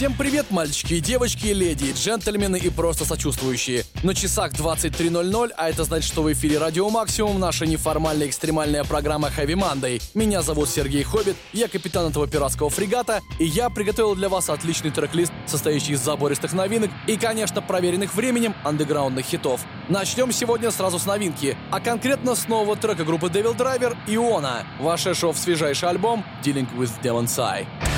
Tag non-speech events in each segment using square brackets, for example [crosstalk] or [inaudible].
Всем привет, мальчики и девочки, леди джентльмены и просто сочувствующие. На часах 23.00, а это значит, что в эфире Радио Максимум наша неформальная экстремальная программа Heavy Monday. Меня зовут Сергей Хоббит, я капитан этого пиратского фрегата, и я приготовил для вас отличный трек-лист, состоящий из забористых новинок и, конечно, проверенных временем андеграундных хитов. Начнем сегодня сразу с новинки, а конкретно с нового трека группы Devil Driver «Иона», вошедшего в свежайший альбом «Dealing with Demon's Eye».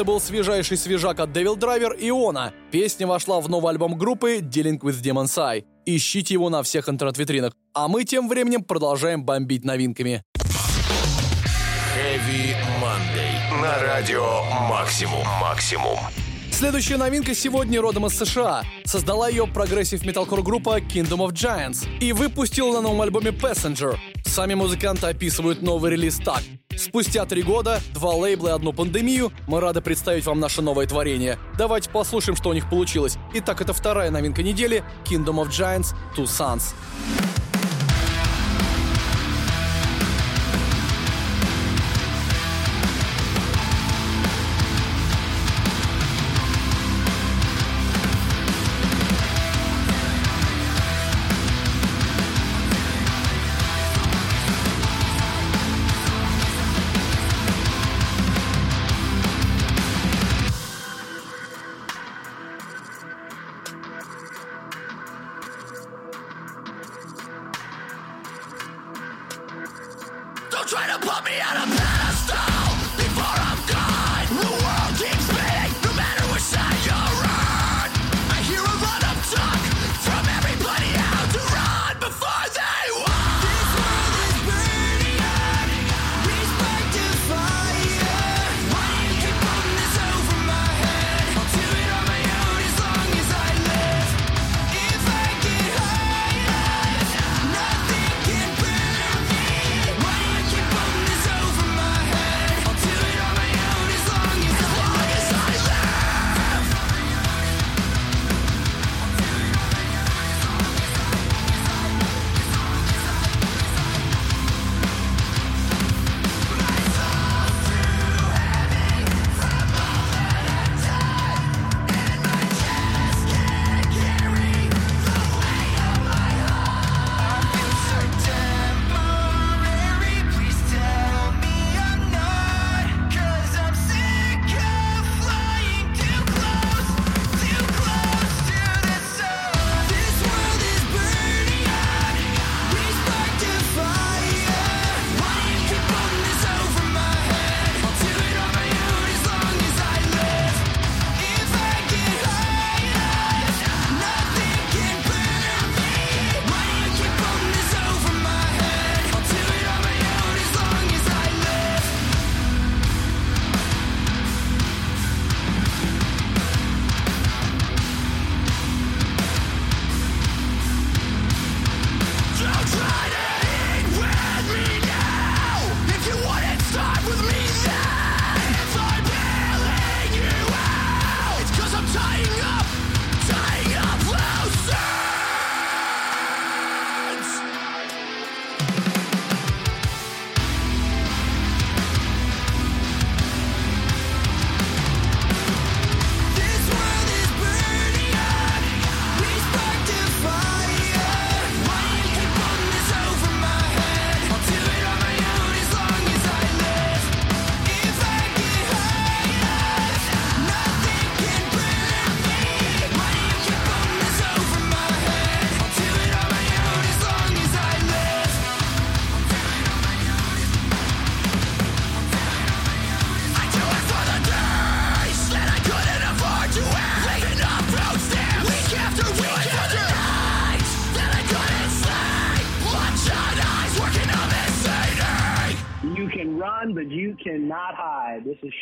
Это был свежайший свежак от DevilDriver Iona. Песня вошла в новый альбом группы Dealing with Demons I. Ищите его на всех интернет-витринах. А мы тем временем продолжаем бомбить новинками. Heavy Monday. На радио «Максимум». «Максимум». Следующая новинка сегодня родом из США. Создала ее progressive металкор группа Kingdom of Giants и выпустила на новом альбоме Passenger. Сами музыканты описывают новый релиз так. Спустя три года, два лейбла и одну пандемию, мы рады представить вам наше новое творение. Давайте послушаем, что у них получилось. Итак, это вторая новинка недели Kingdom of Giants Two Sons.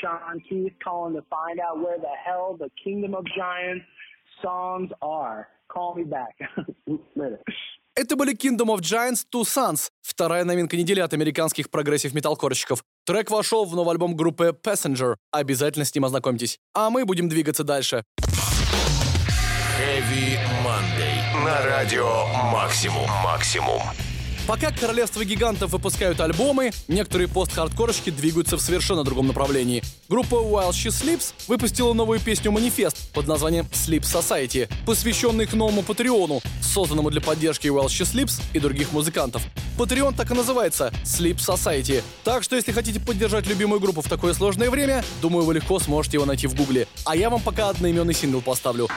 Sean Keith calling to find out where the hell the Kingdom of Giants songs are. Call me back. [laughs] Later. Это были Kingdom of Giants Two Suns, вторая новинка недели от американских progressive металкорщиков. Трек вошел в новый альбом группы Passenger. Обязательно с ним ознакомьтесь. А мы будем двигаться дальше. Heavy Monday. На радио Максимум. Максимум. Пока королевство гигантов выпускают альбомы, некоторые пост-хардкорщики двигаются в совершенно другом направлении. Группа While She Sleeps выпустила новую песню «Манифест» под названием Sleep Society, посвященный к новому Патреону, созданному для поддержки While She Sleeps и других музыкантов. Патреон так и называется — Sleep Society. Так что если хотите поддержать любимую группу в такое сложное время, думаю, вы легко сможете его найти в гугле. А я вам пока одноименный сингл поставлю.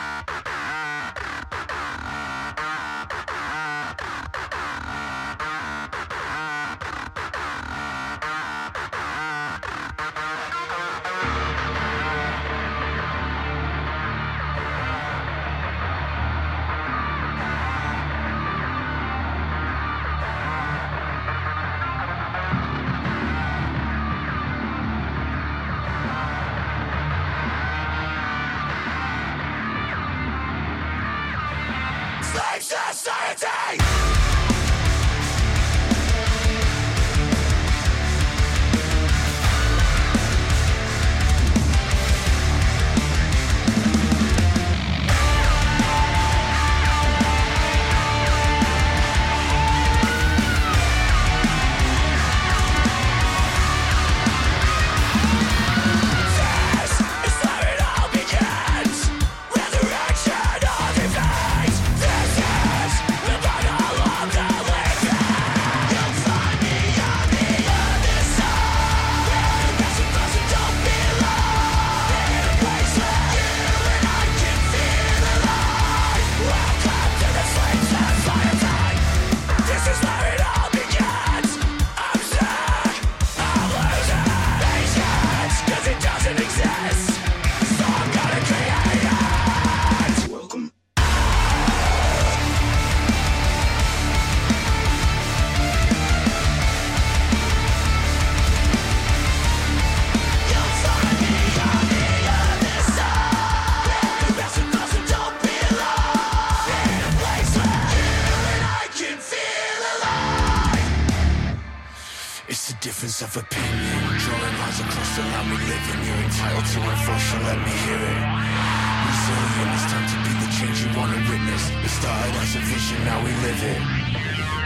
Now we live it.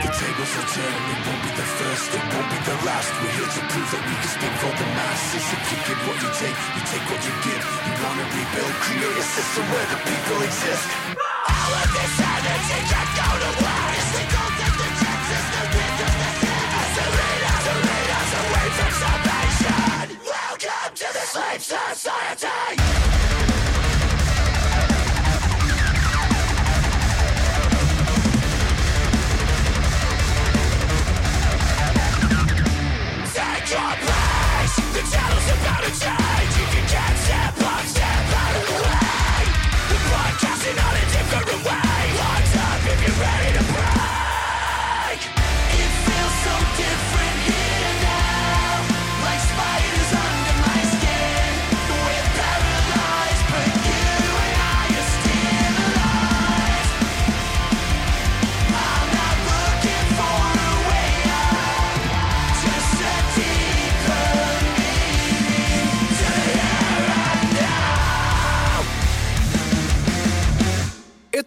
The tables are turn, it won't be the first, it won't be the last. We're here to prove that we can speak for the masses. If you give what you take, you take what you give. You wanna rebuild, create a system where the people exist. All of this energy can go to waste. We don't take the chances, the windows, the as the leaders, the leaders away from salvation. Welcome to the slave society.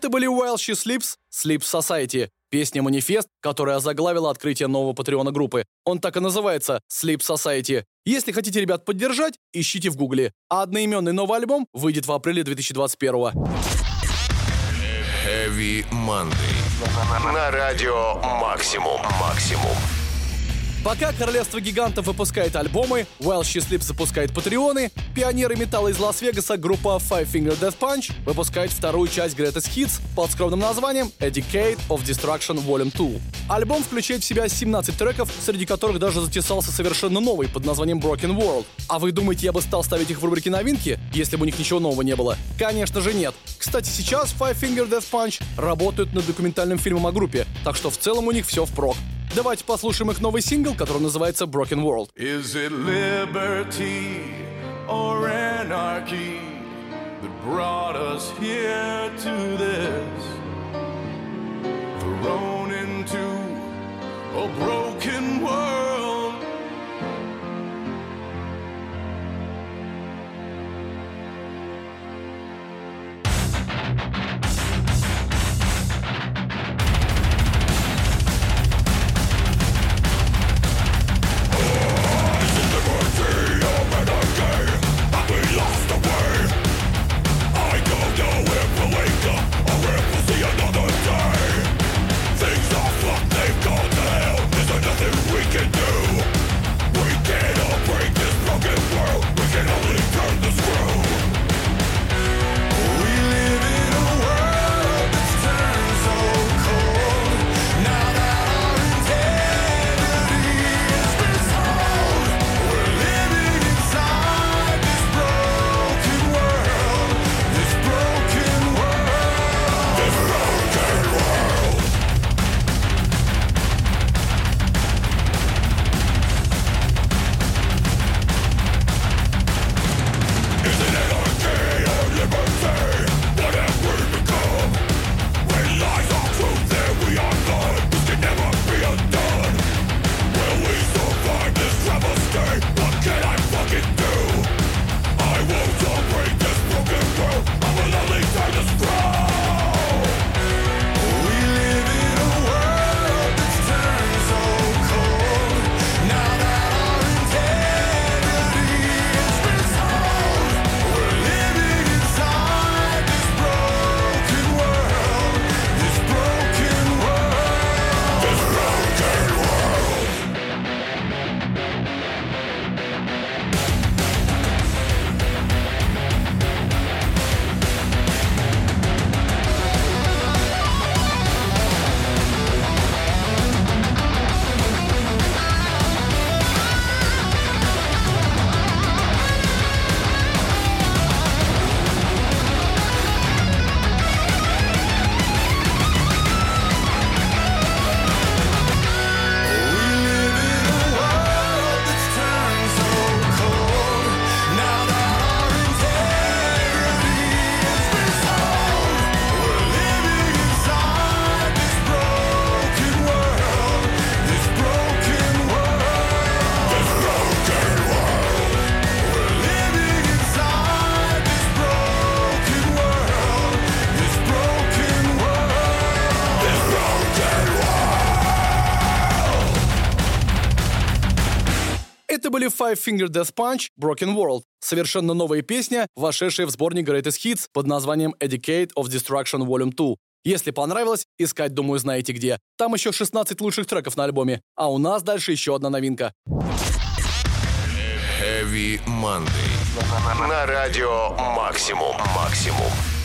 Это были While She Sleeps, Sleep Society, песня-манифест, которая заглавила открытие нового патреона группы. Он так и называется Sleep Society. Если хотите ребят поддержать, ищите в гугле. А одноименный новый альбом выйдет в апреле 2021 Heavy Monday. На радио Максимум. Максимум. Пока Королевство Гигантов выпускает альбомы, While She Sleeps запускает патреоны, пионеры металла из Лас-Вегаса группа Five Finger Death Punch выпускает вторую часть Greatest Hits под скромным названием A Decade of Destruction Volume 2. Альбом включает в себя 17 треков, среди которых даже затесался совершенно новый под названием Broken World. А вы думаете, я бы стал ставить их в рубрике новинки, если бы у них ничего нового не было? Конечно же нет. Кстати, сейчас Five Finger Death Punch работают над документальным фильмом о группе, так что в целом у них все впрок. Давайте послушаем их новый сингл, который называется Broken World. Is it liberty or anarchy that brought us here to this? Thrown into a broken world. Five Finger Death Punch Broken World. Совершенно новая песня, вошедшая в сборник Greatest Hits под названием Educate of Destruction Volume 2. Если понравилось, искать, думаю, знаете где. Там еще 16 лучших треков на альбоме. А у нас дальше еще одна новинка. Heavy Monday. На радио Максимум. Максимум.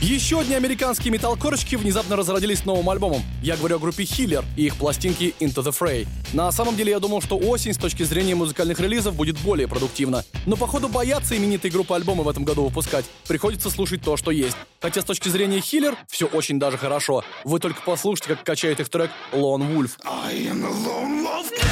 Еще одни американские металкорочки внезапно разродились новым альбомом. Я говорю о группе Healer и их пластинки Into the Fray. На самом деле я думал, что осень с точки зрения музыкальных релизов будет более продуктивна. Но походу бояться именитой группы альбомы в этом году выпускать. Приходится слушать то, что есть. Хотя с точки зрения Healer все очень даже хорошо. Вы только послушайте, как качает их трек Lone Wolf. I am the lone wolf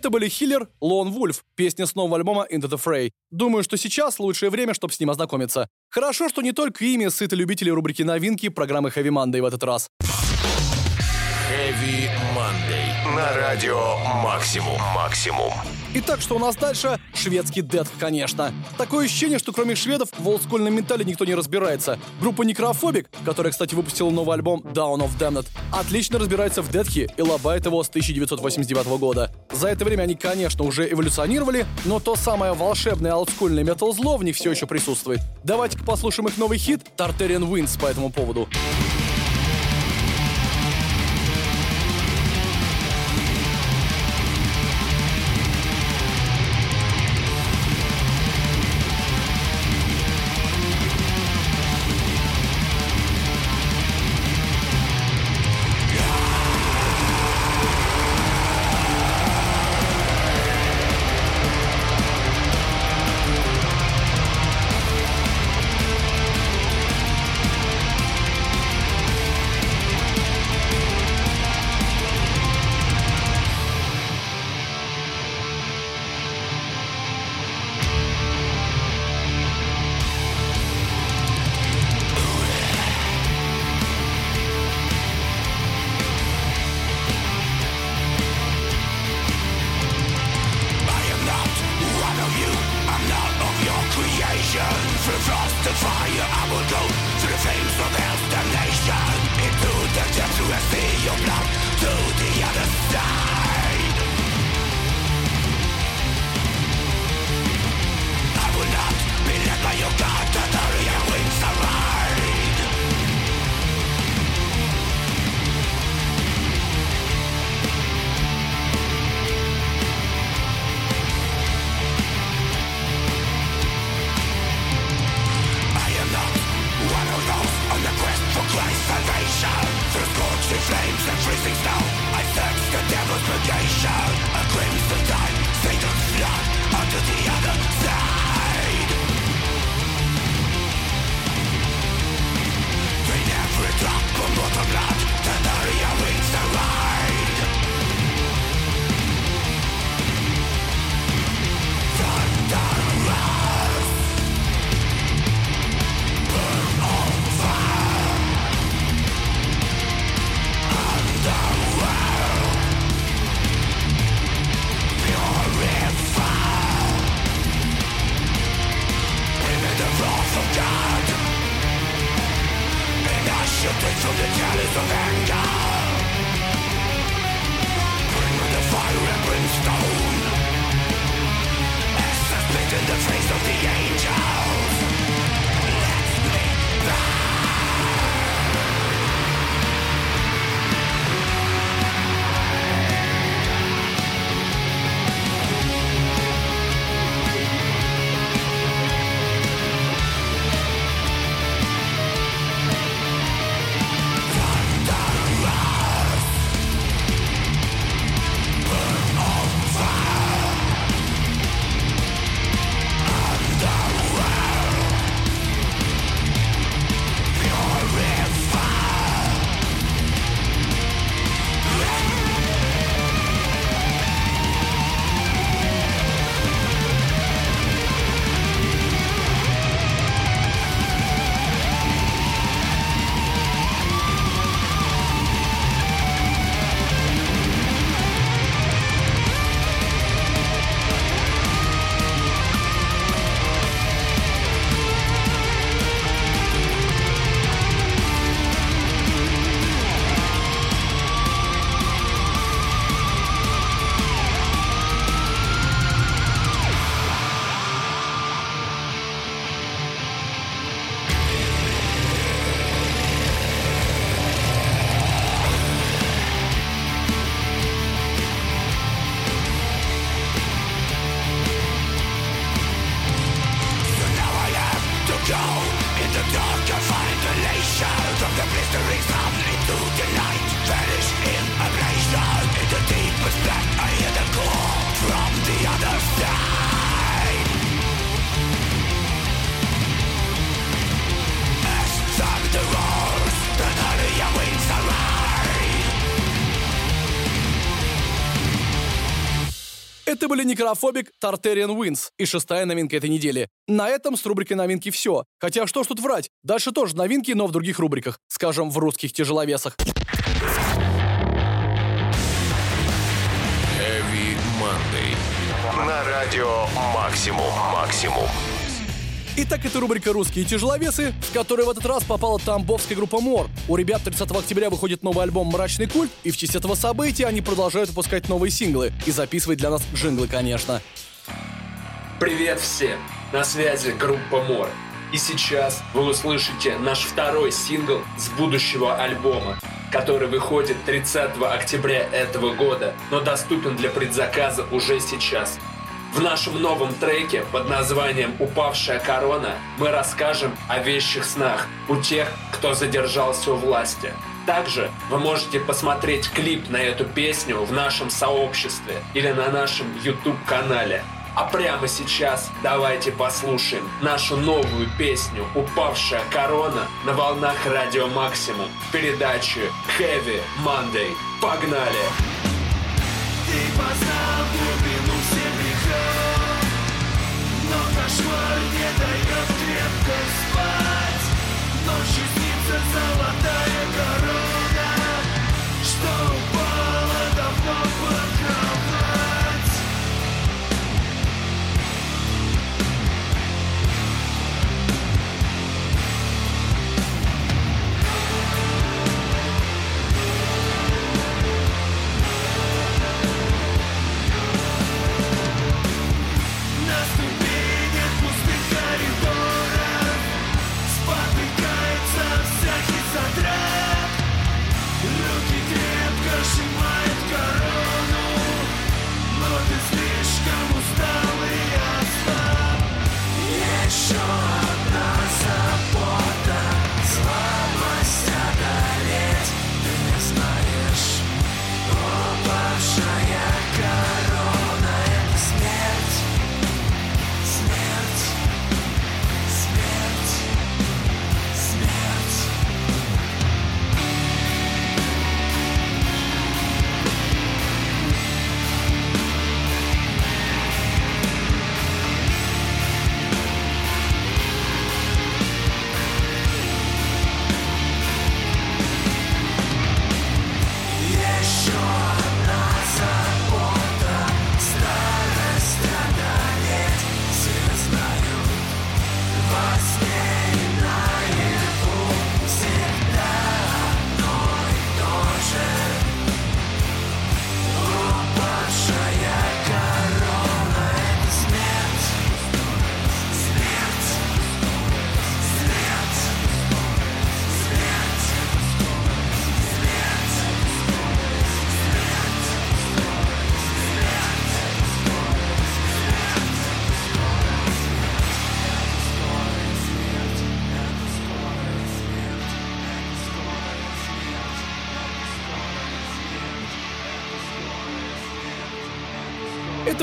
Это были Хиллер, Лон Вульф, песня с нового альбома Into the Fray. Думаю, что сейчас лучшее время, чтобы с ним ознакомиться. Хорошо, что не только ими сыты любители рубрики новинки программы Heavy Monday в этот раз. Heavy Monday. На радио «Максимум». «Максимум». Итак, что у нас дальше? Шведский дед, конечно. Такое ощущение, что кроме шведов в олдскульном металле никто не разбирается. Группа Necrophobic, которая, кстати, выпустила новый альбом Down of Damned, отлично разбирается в дедхе и лобает его с 1989 года. За это время они, конечно, уже эволюционировали, но то самое волшебное олдскульное метал-зло в них все еще присутствует. Давайте-ка послушаем их новый хит Tartarian Winds по этому поводу. Across the fire. I will go To the flames of hell's damnation. Into the depths to see your blood. были Necrophobic, Tartarian Winds и шестая новинка этой недели. На этом с рубрикой новинки все. Хотя что ж тут врать, дальше тоже новинки, но в других рубриках, скажем, в русских тяжеловесах. Heavy Monday. На радио «Максимум, максимум». Итак, это рубрика «Русские тяжеловесы», в которой в этот раз попала тамбовская группа «Мор». У ребят 30 октября выходит новый альбом «Мрачный культ», и в честь этого события они продолжают выпускать новые синглы и записывать для нас джинглы, конечно. Привет всем! На связи группа «Мор». И сейчас вы услышите наш второй сингл с будущего альбома, который выходит 30 октября этого года, но доступен для предзаказа уже сейчас – в нашем новом треке под названием «Упавшая корона» мы расскажем о вещих снах у тех, кто задержался у власти. Также вы можете посмотреть клип на эту песню в нашем сообществе или на нашем YouTube-канале. А прямо сейчас давайте послушаем нашу новую песню «Упавшая корона» на волнах Радио Максимум в передаче Heavy Monday. Погнали! Ты глубину кошмар не дает крепко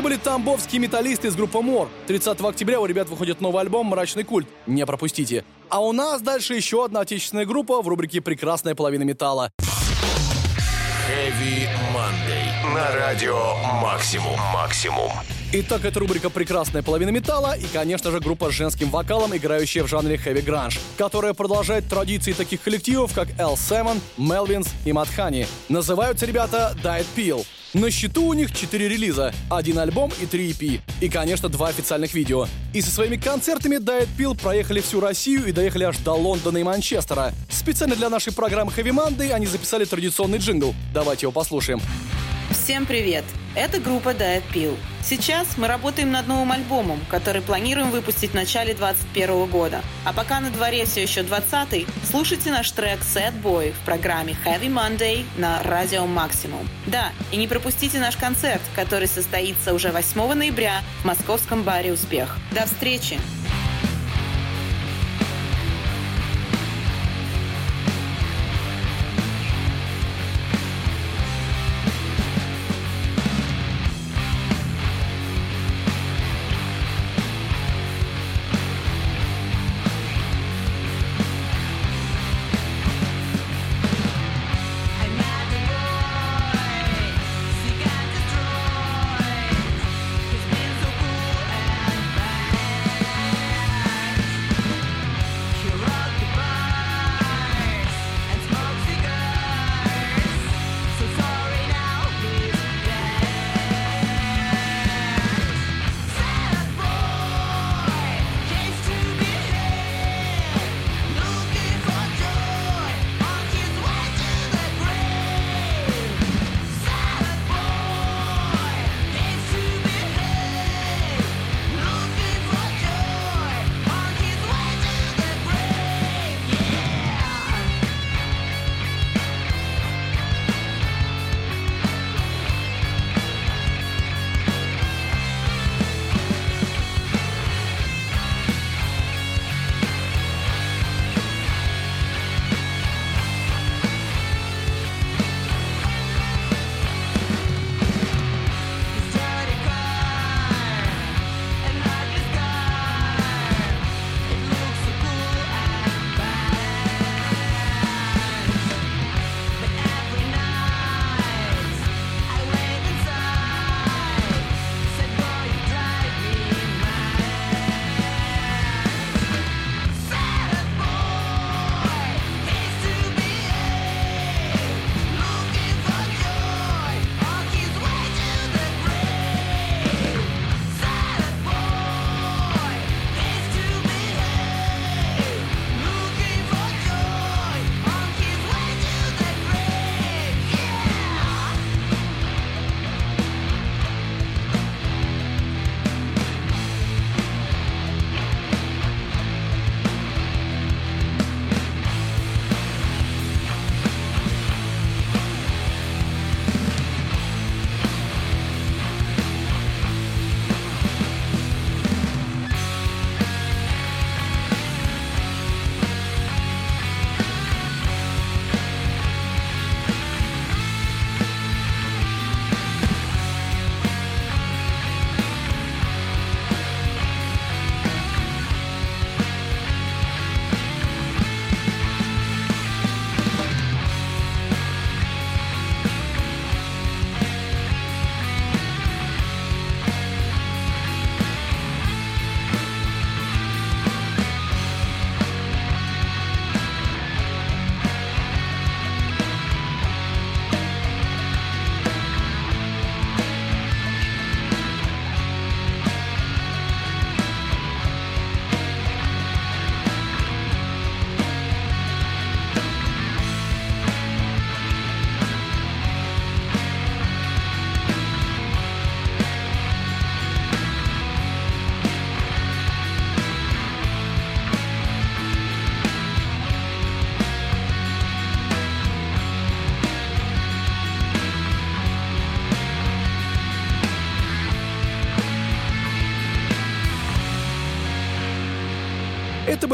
были тамбовские металлисты из группы Мор. 30 октября у ребят выходит новый альбом «Мрачный культ». Не пропустите. А у нас дальше еще одна отечественная группа в рубрике «Прекрасная половина металла». Heavy Monday. На радио «Максимум». «Максимум». Итак, это рубрика «Прекрасная половина металла» и, конечно же, группа с женским вокалом, играющая в жанре хэви гранж, которая продолжает традиции таких коллективов, как L7, Melvins и Madhani. Называются ребята Diet Peel. На счету у них 4 релиза, один альбом и 3 EP. И, конечно, два официальных видео. И со своими концертами Diet Pill проехали всю Россию и доехали аж до Лондона и Манчестера. Специально для нашей программы Heavy Monday они записали традиционный джингл. Давайте его послушаем. Всем привет! Это группа Diet Pill. Сейчас мы работаем над новым альбомом, который планируем выпустить в начале 2021 года. А пока на дворе все еще 20 слушайте наш трек Sad Boy в программе Heavy Monday на Радио Максимум. Да, и не пропустите наш концерт, который состоится уже 8 ноября в московском баре «Успех». До встречи!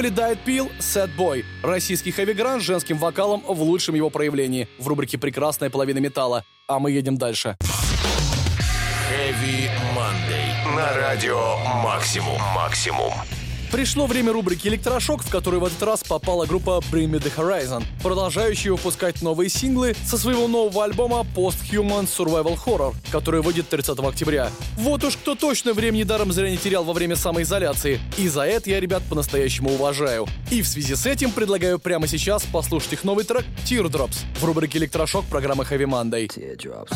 Были Diet Peel, Sad Boy, российский хэви-гранж с женским вокалом в лучшем его проявлении в рубрике «Прекрасная половина металла». А мы едем дальше. Heavy Monday. На радио «Максимум». «Максимум». Пришло время рубрики «Электрошок», в которую в этот раз попала группа Bring Me The Horizon, продолжающая выпускать новые синглы со своего нового альбома Post-Human Survival Horror, который выйдет 30 октября. Вот уж кто точно времени даром зря не терял во время самоизоляции. И за это я ребят по-настоящему уважаю. И в связи с этим предлагаю прямо сейчас послушать их новый трек Teardrops в рубрике «Электрошок» программы Heavy Monday. Teardrops.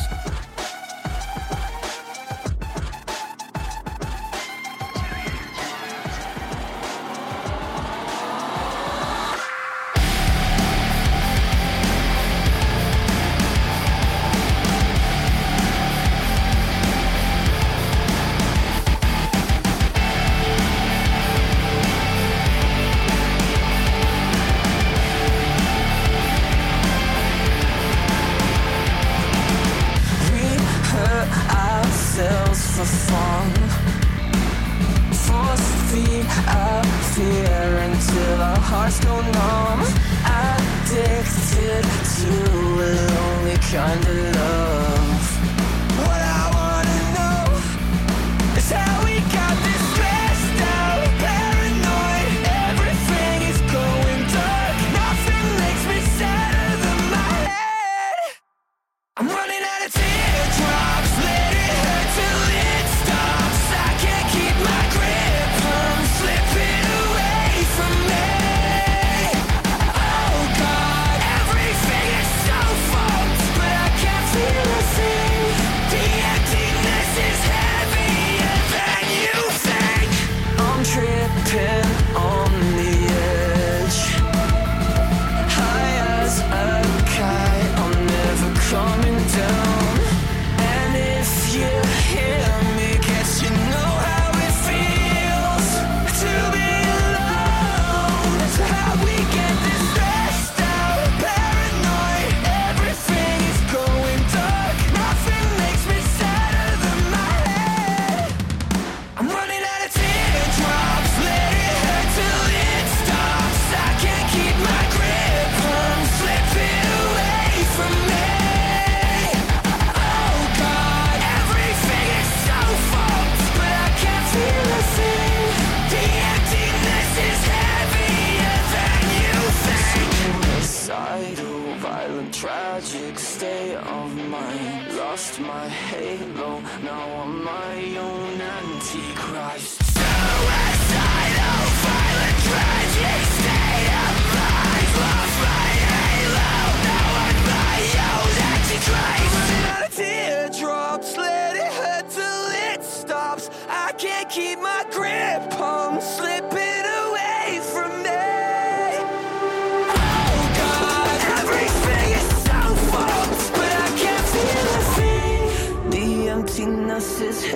for fun. Force feed our fear until our hearts go numb. Addicted to a lonely kind of love. What tragic state of mind. Lost my halo, now I'm my own antichrist.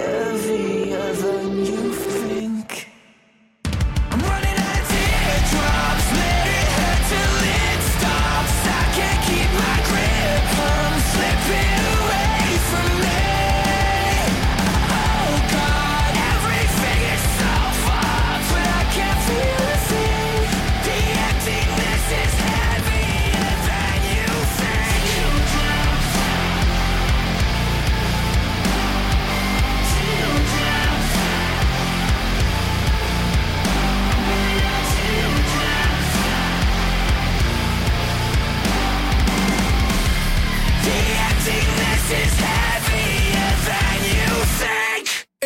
heavy.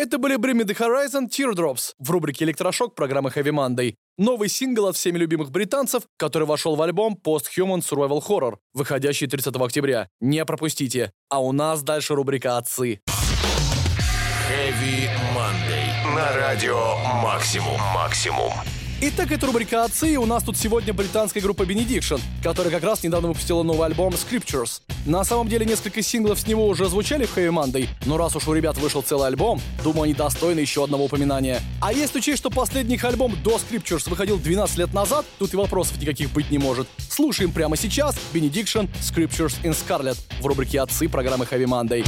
Это были Bring Me The Horizon Teardrops в рубрике «Электрошок» программы Heavy Monday. Новый сингл от всеми любимых британцев, который вошел в альбом Post-Human Survival Horror, выходящий 30 октября. Не пропустите. А у нас дальше рубрика «Отцы». Heavy Monday. На радио «Максимум». «Максимум». Итак, это рубрика «Отцы», и у нас тут сегодня британская группа Benediction, которая как раз недавно выпустила новый альбом Scriptures. На самом деле, несколько синглов с него уже звучали в Heavy Monday, но раз уж у ребят вышел целый альбом, думаю, они достойны еще одного упоминания. А если учесть, что последний их альбом до Scriptures выходил 12 лет назад, тут и вопросов никаких быть не может. Слушаем прямо сейчас Benediction Scriptures in Scarlet в рубрике «Отцы» программы Heavy Monday.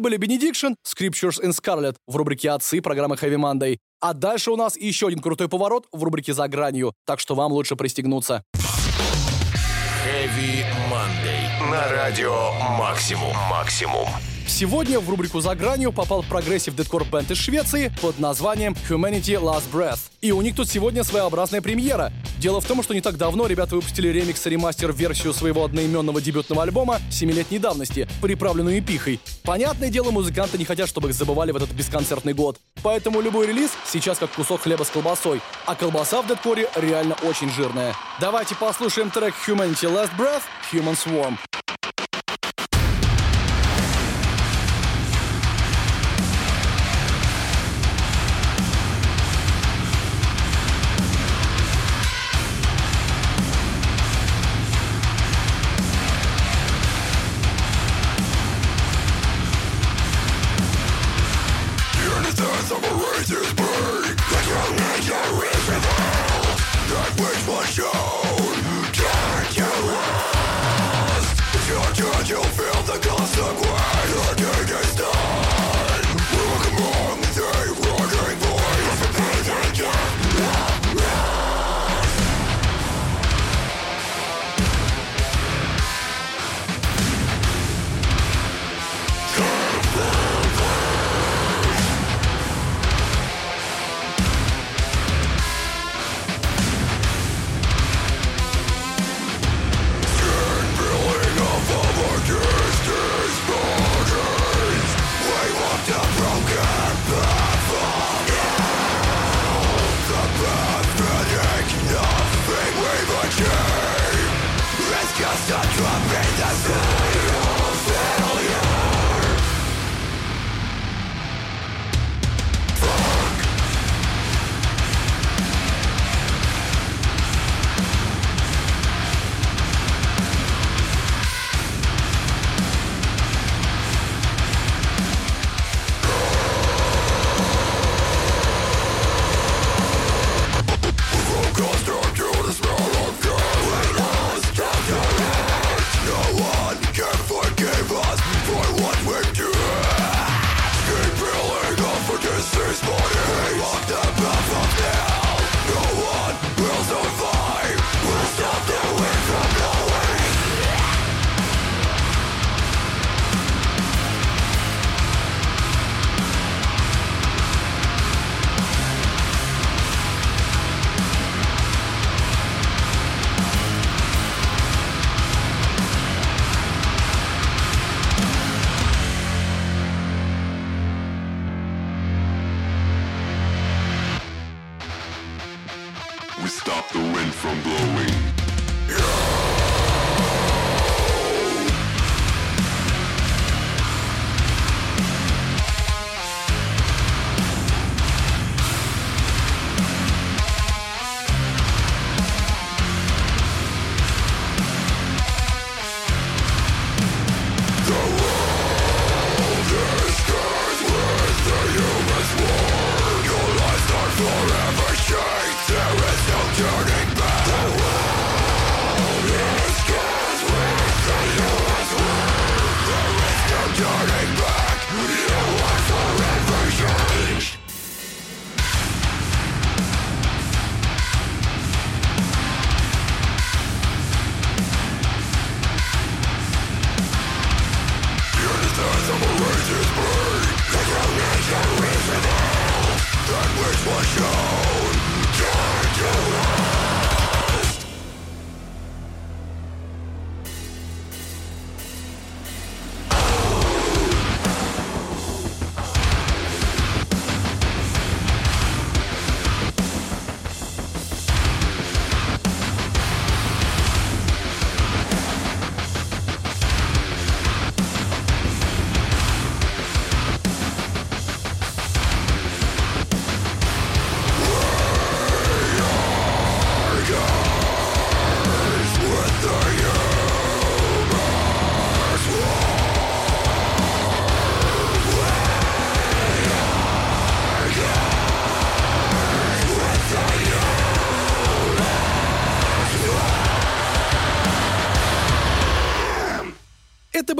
Это были Benediction, Scriptures in Scarlet в рубрике «Отцы» программы Heavy Monday. А дальше у нас еще один крутой поворот в рубрике «За гранью», так что вам лучше пристегнуться. Heavy Monday. На радио «Максимум». «Максимум». Сегодня в рубрику «За гранью» попал progressive deathcore бенд из Швеции под названием Humanity's Last Breath. И у них тут сегодня своеобразная премьера. Дело в том, что не так давно ребята выпустили ремикс и ремастер-версию своего одноименного дебютного альбома семилетней давности, приправленную EP-хой. Понятное дело, музыканты не хотят, чтобы их забывали в этот бесконцертный год. Поэтому любой релиз сейчас как кусок хлеба с колбасой. А колбаса в дедкоре реально очень жирная. Давайте послушаем трек Humanity Last Breath, Human Swarm.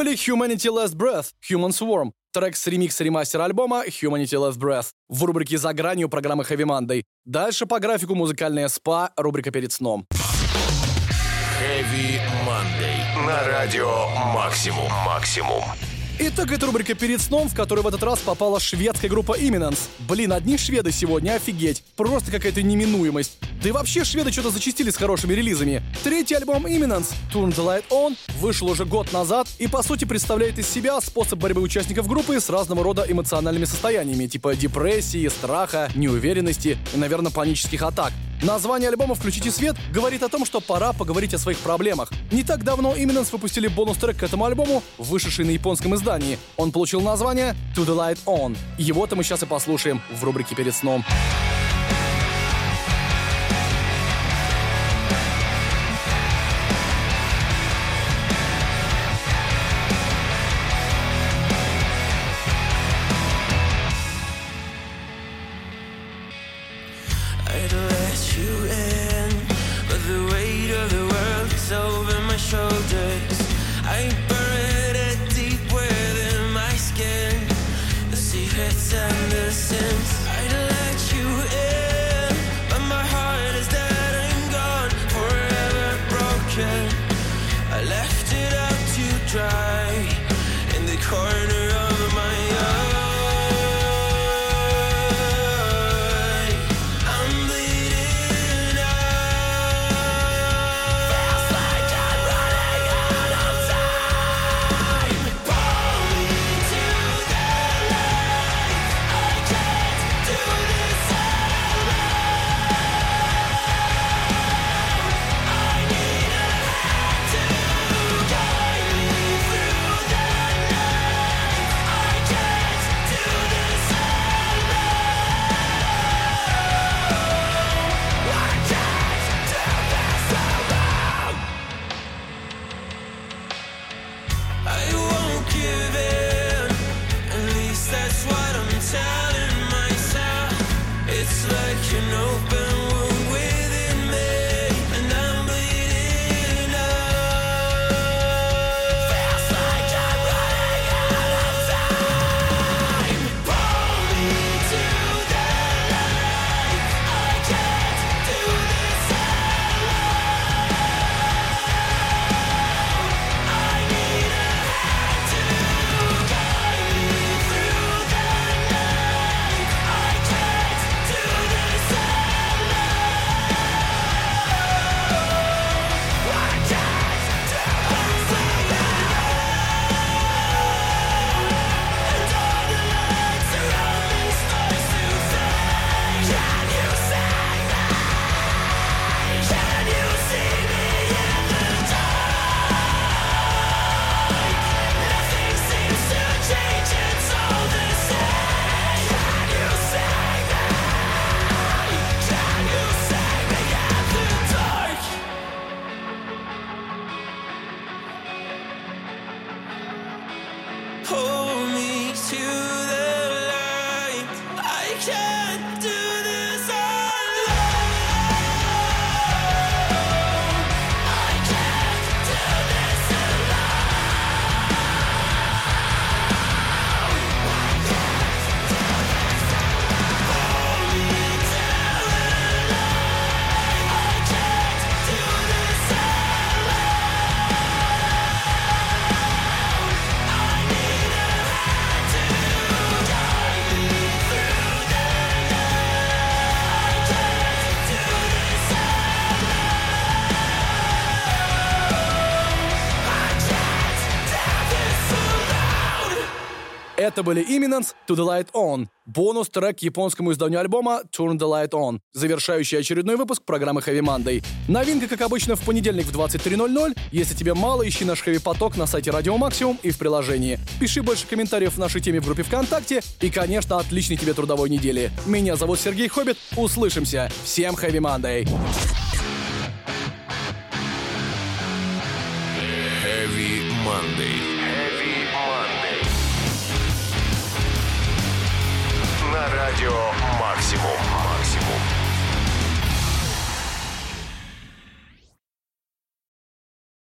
Были Humanity Last Breath, Human Swarm, трек с ремикс-ремастер альбома Humanity Last Breath в рубрике «За гранью» программы Heavy Monday. Дальше по графику музыкальная спа, рубрика «Перед сном». Heavy Monday. На радио Максимум. Максимум. Итак, это рубрика «Перед сном», в которой в этот раз попала шведская группа Imminence. Блин, одни шведы сегодня, офигеть. Просто какая-то неминуемость. Да и вообще шведы что-то зачистили с хорошими релизами. Третий альбом Imminence, Turn the Light On, вышел уже год назад и по сути представляет из себя способ борьбы участников группы с разного рода эмоциональными состояниями, типа депрессии, страха, неуверенности и, наверное, панических атак. Название альбома «Включите свет» говорит о том, что пора поговорить о своих проблемах. Не так давно Imminence выпустили бонус-трек к этому альбому, вышедший на японском издании. Он получил название «To the Light On». Его-то мы сейчас и послушаем в рубрике «Перед сном». Это были Imminence To The Light On, бонус-трек к японскому изданию альбома Turn The Light On, завершающий очередной выпуск программы Heavy Monday. Новинка, как обычно, в понедельник в 23.00. Если тебе мало, ищи наш Heavy Поток на сайте Радио Максимум и в приложении. Пиши больше комментариев в нашей теме в группе ВКонтакте и, конечно, отличной тебе трудовой недели. Меня зовут Сергей Хоббит. Услышимся. Всем Heavy Monday. Heavy Monday. на радио «Максимум». «Максимум».